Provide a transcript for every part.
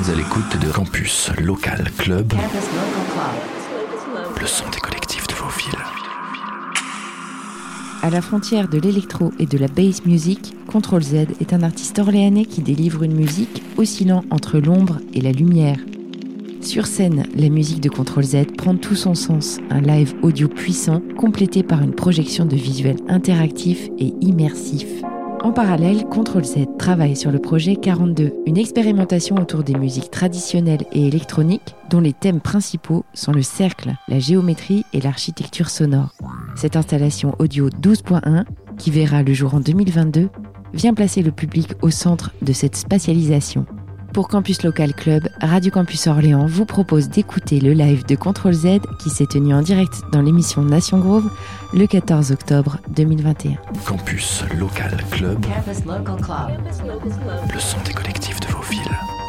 êtes à l'écoute de Campus Local Club, le son des collectifs de vos villes. À la frontière de l'électro et de la bass music, Control Z est un artiste orléanais qui délivre une musique oscillant entre l'ombre et la lumière. Sur scène, la musique de Control Z prend tout son sens, un live audio puissant complété par une projection de visuels interactifs et immersifs. En parallèle, Control Z travaille sur le projet 42, une expérimentation autour des musiques traditionnelles et électroniques dont les thèmes principaux sont le cercle, la géométrie et l'architecture sonore. Cette installation audio 12.1, qui verra le jour en 2022, vient placer le public au centre de cette spatialisation. Pour Campus Local Club, Radio Campus Orléans vous propose d'écouter le live de Control Z qui s'est tenu en direct dans l'émission Nation Grove le 14 octobre 2021. Campus Local Club, le son des collectifs de vos villes.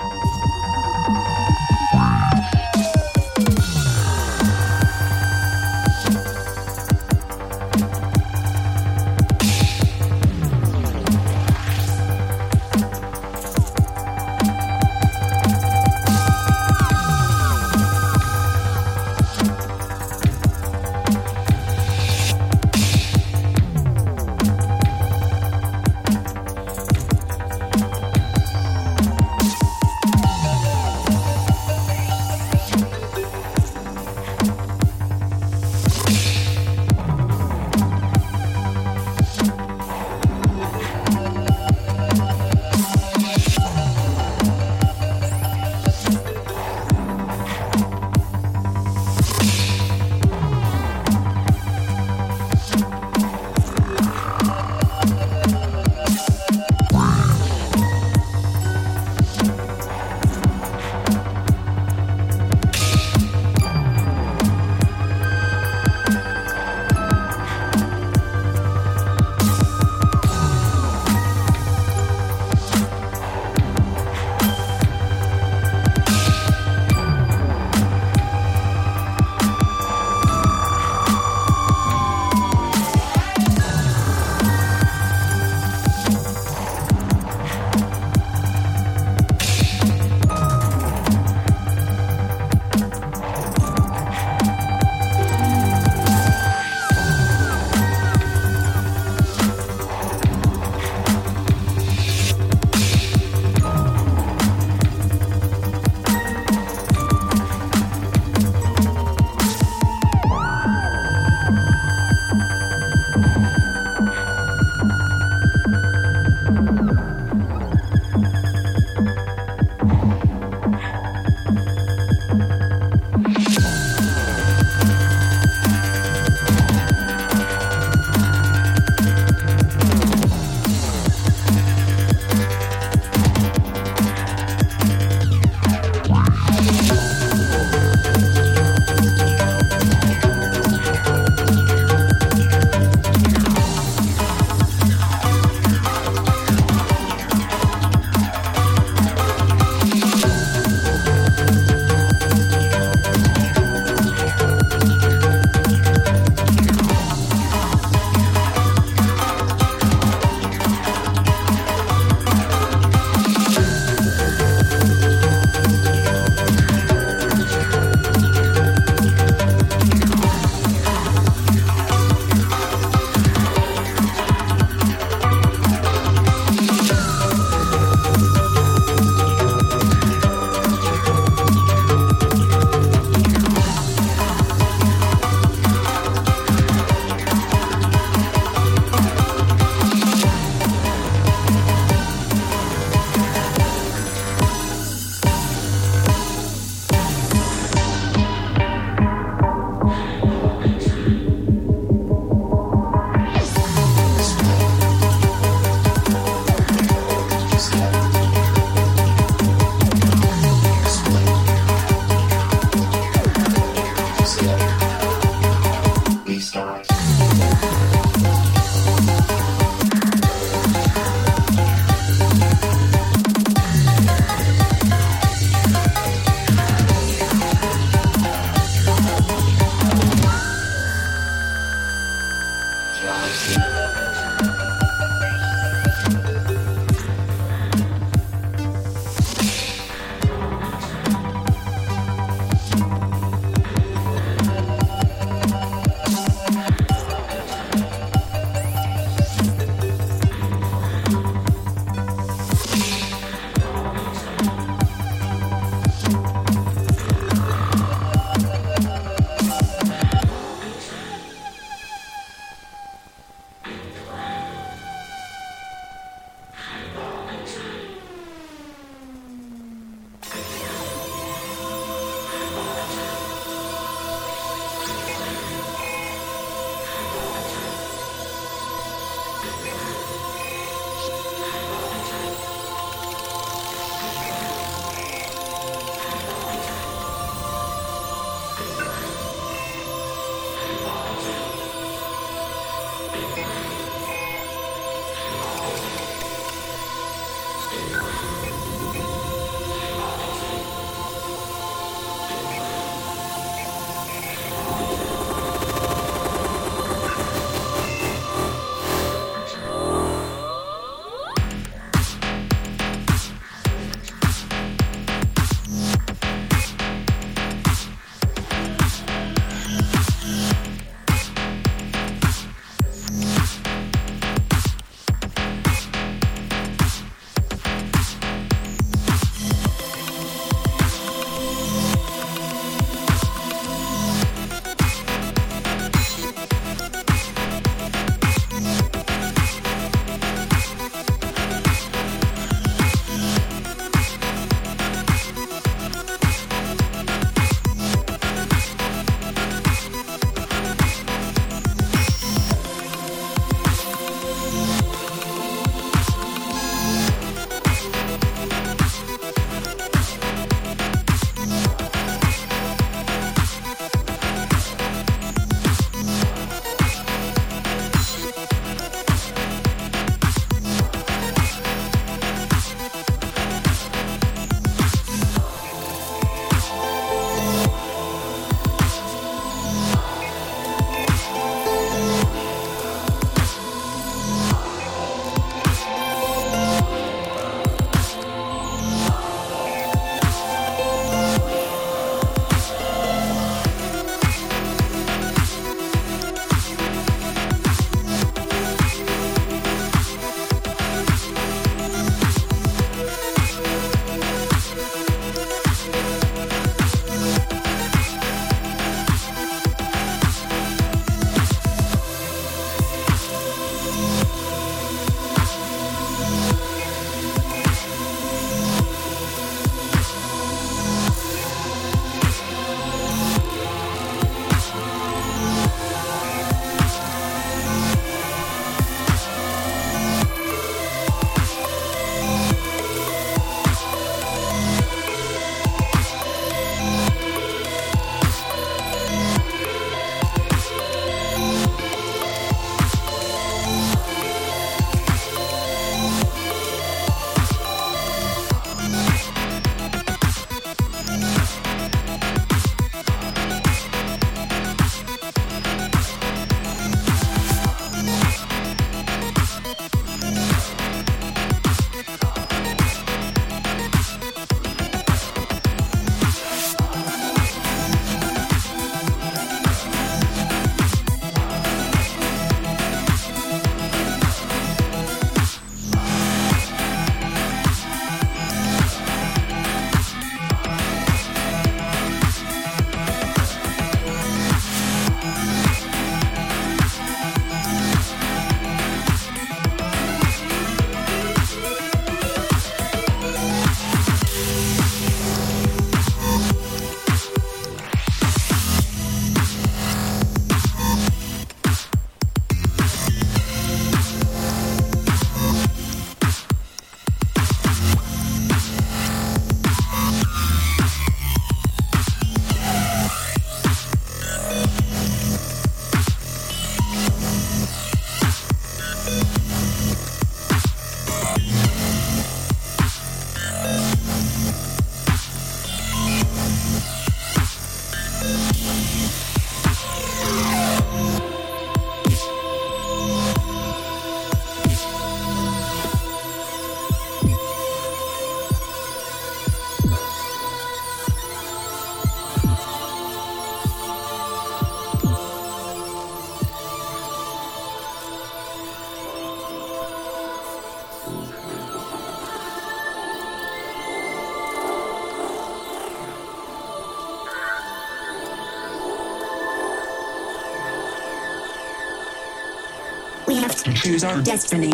Choose our destiny.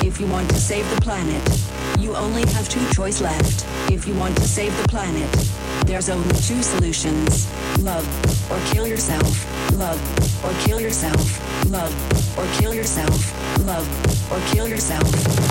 If you want to save the planet, you only have two choice left. If you want to save the planet, there's only two solutions. Love or kill yourself. Love or kill yourself. Love or kill yourself. Love or kill yourself.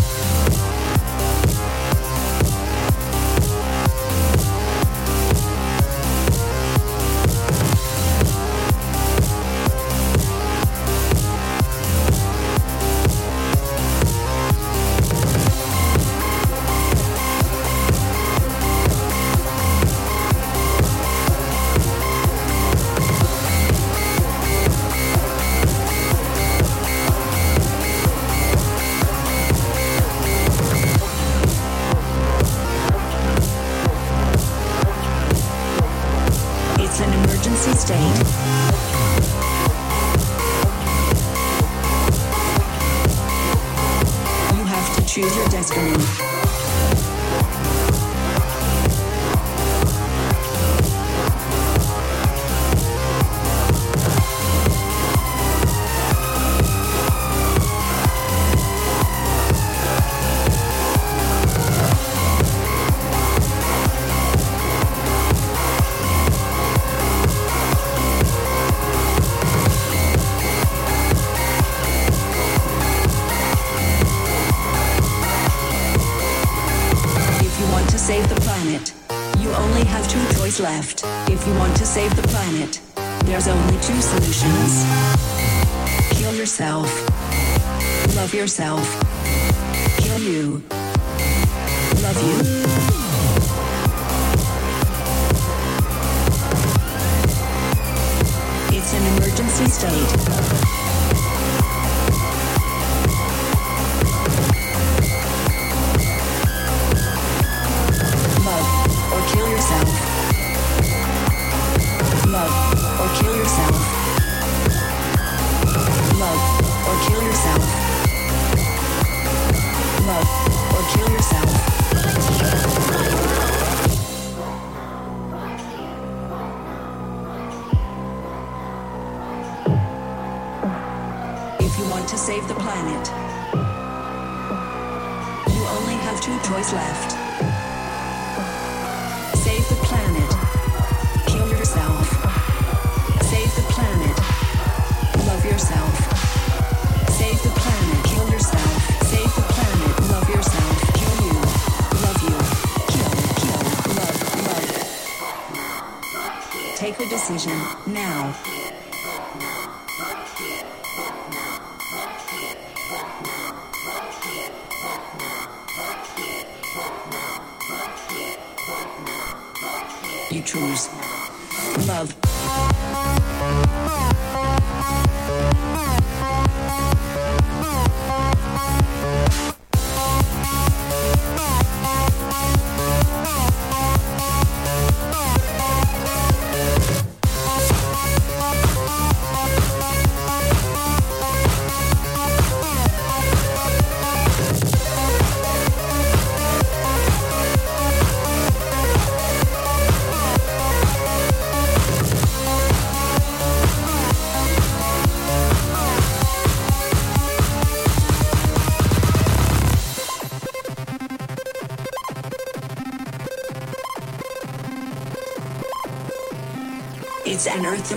television now.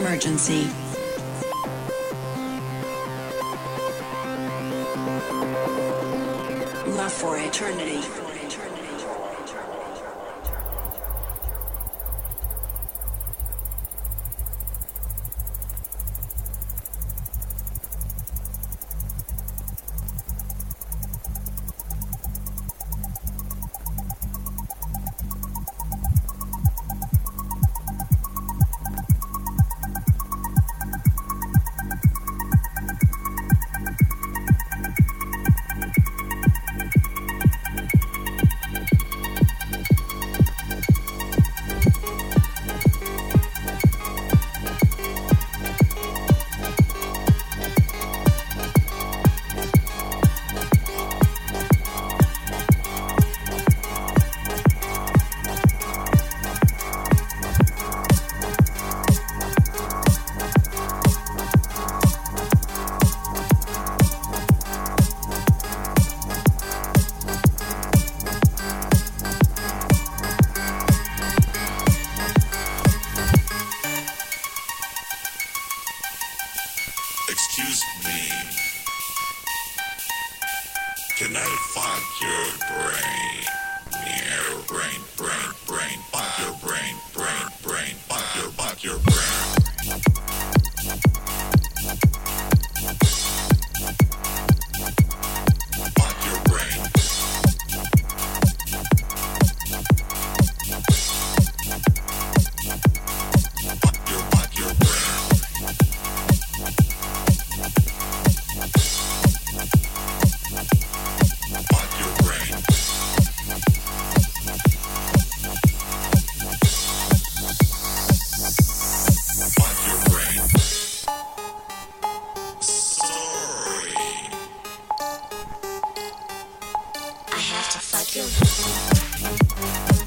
Emergency. to fuck you.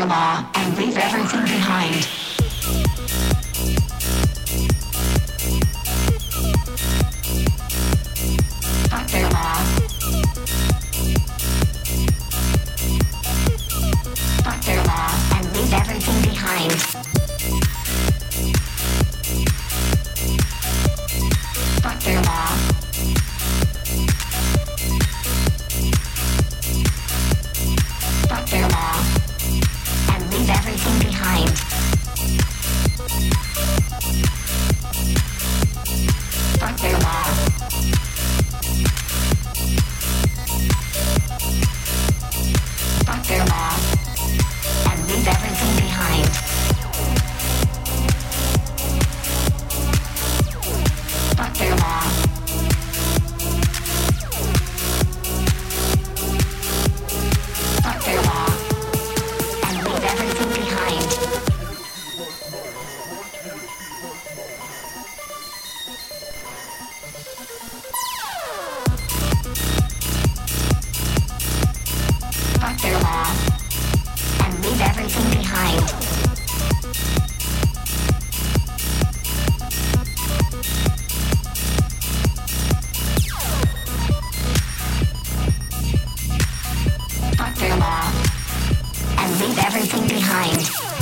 Law and leave everything behind. everything behind.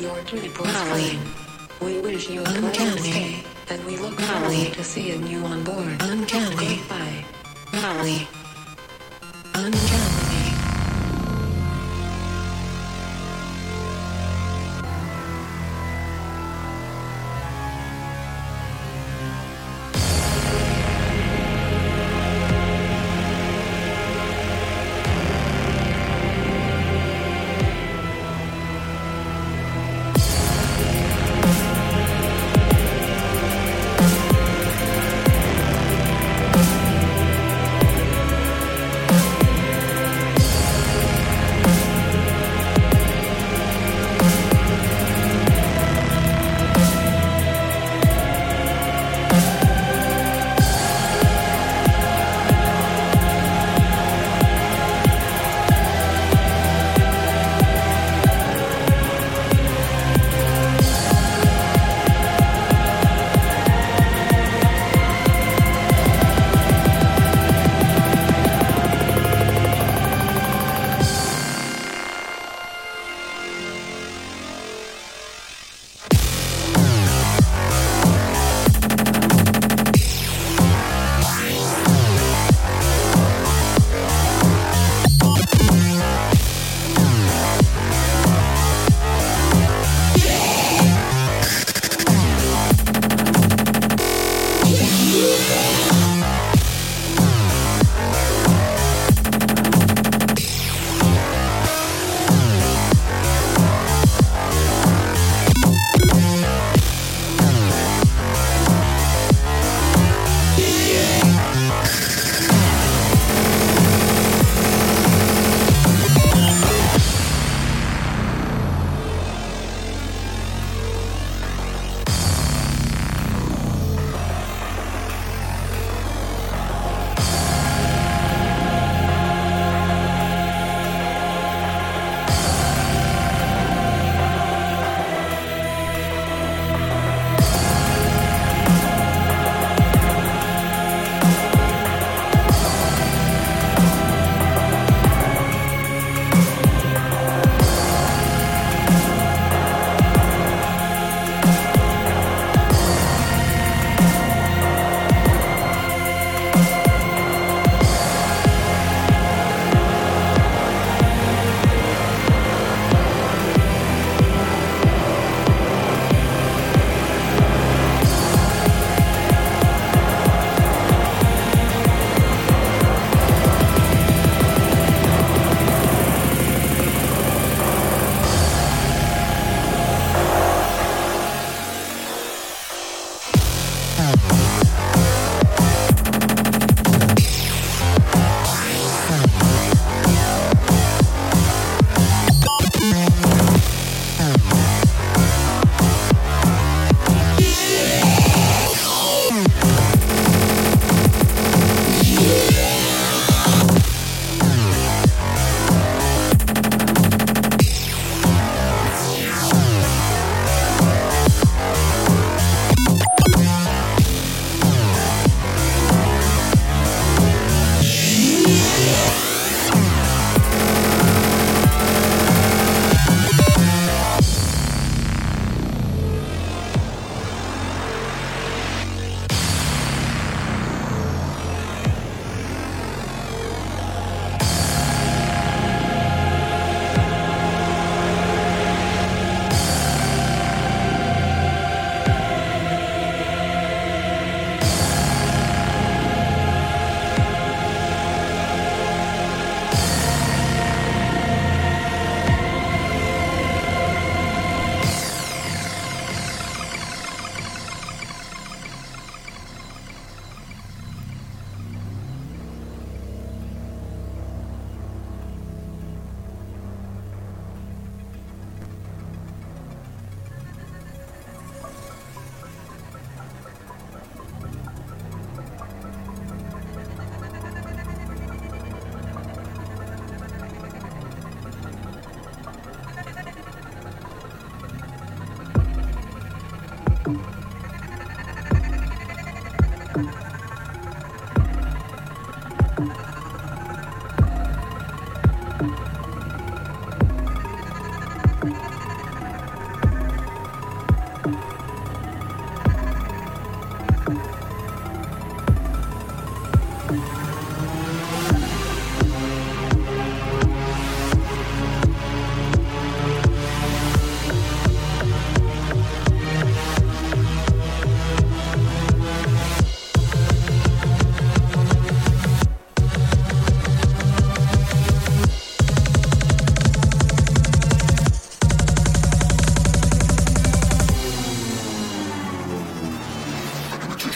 your dutiful We wish you a pleasant stay, and we look forward to seeing you on board.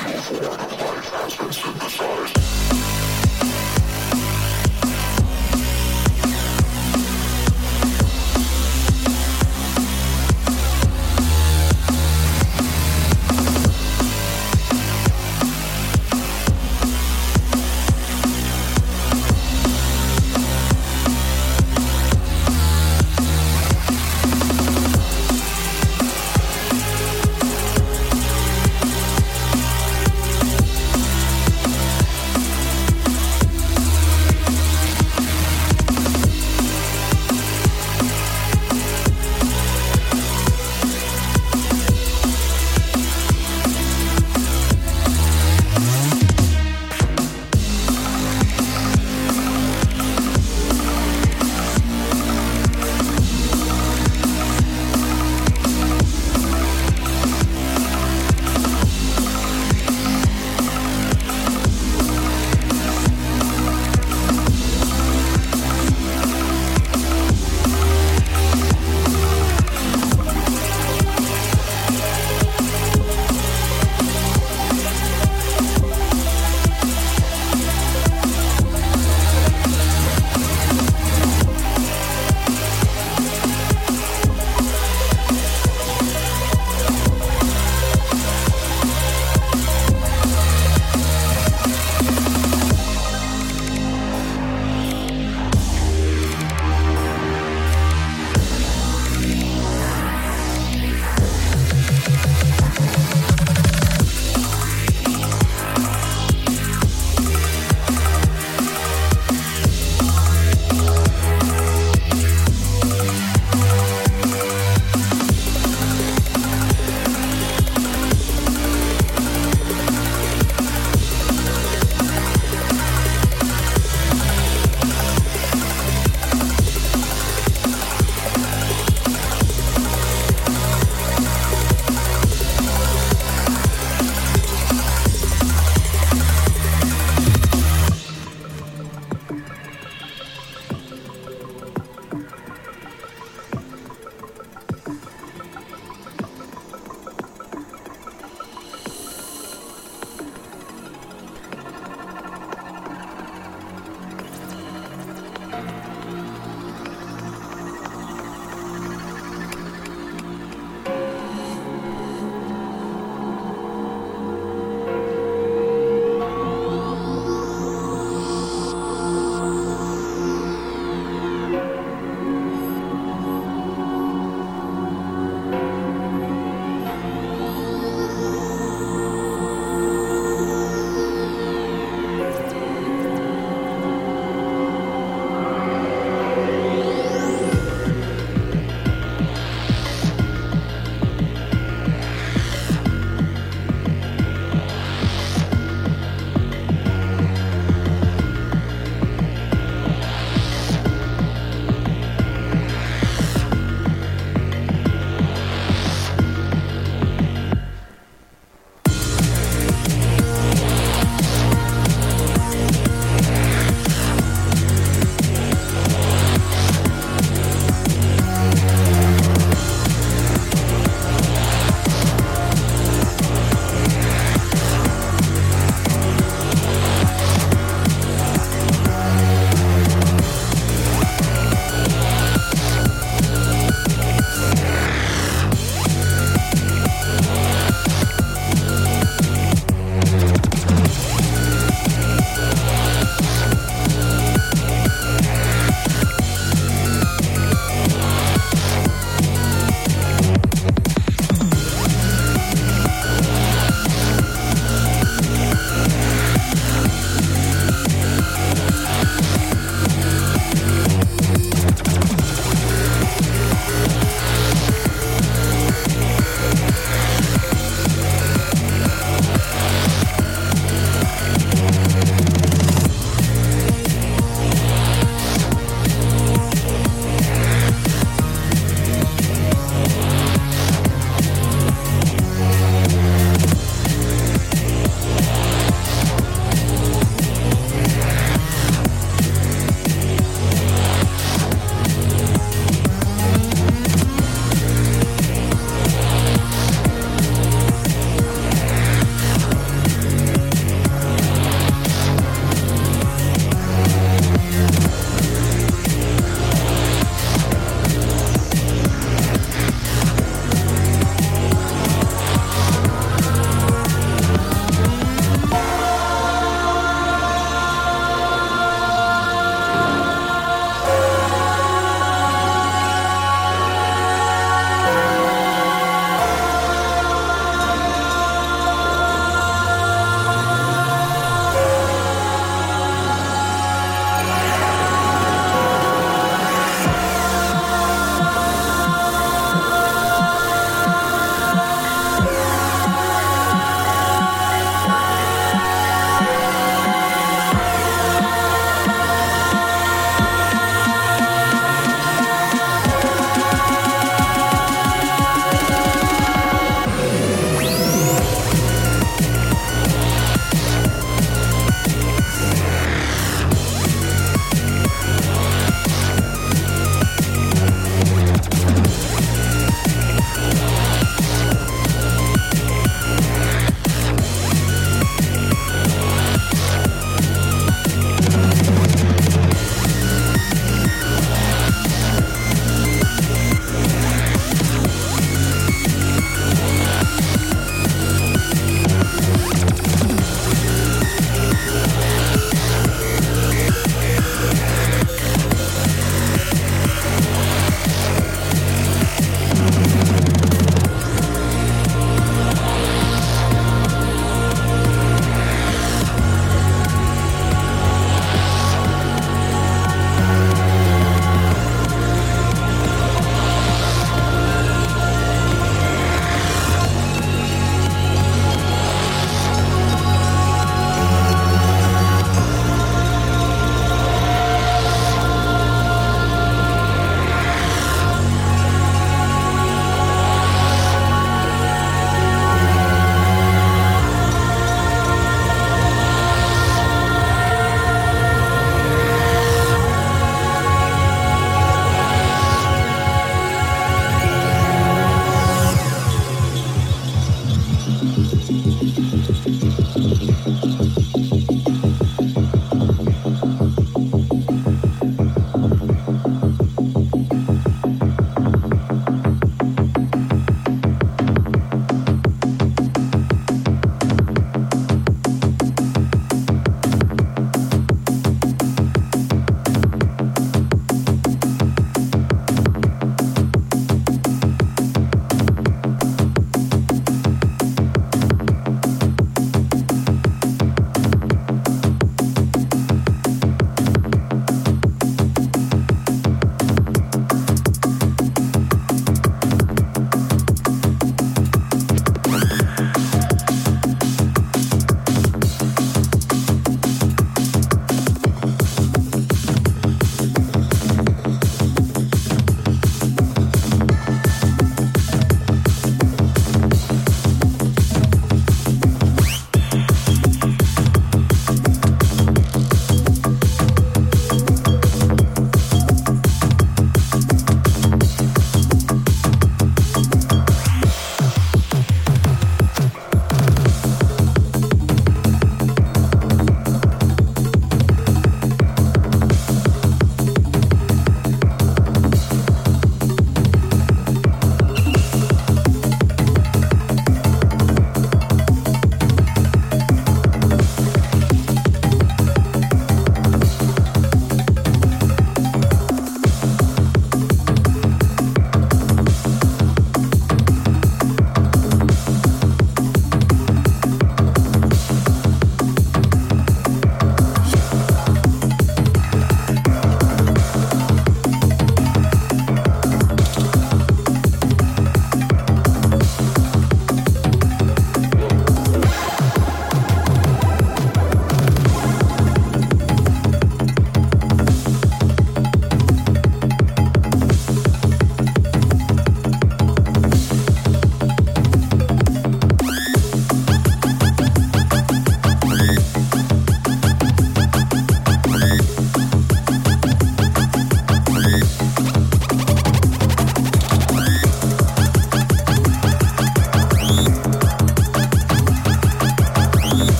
transformed by synthesized.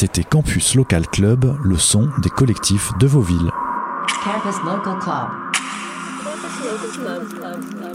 C'était Campus Local Club, le son des collectifs de vos villes. Campus Local. Club.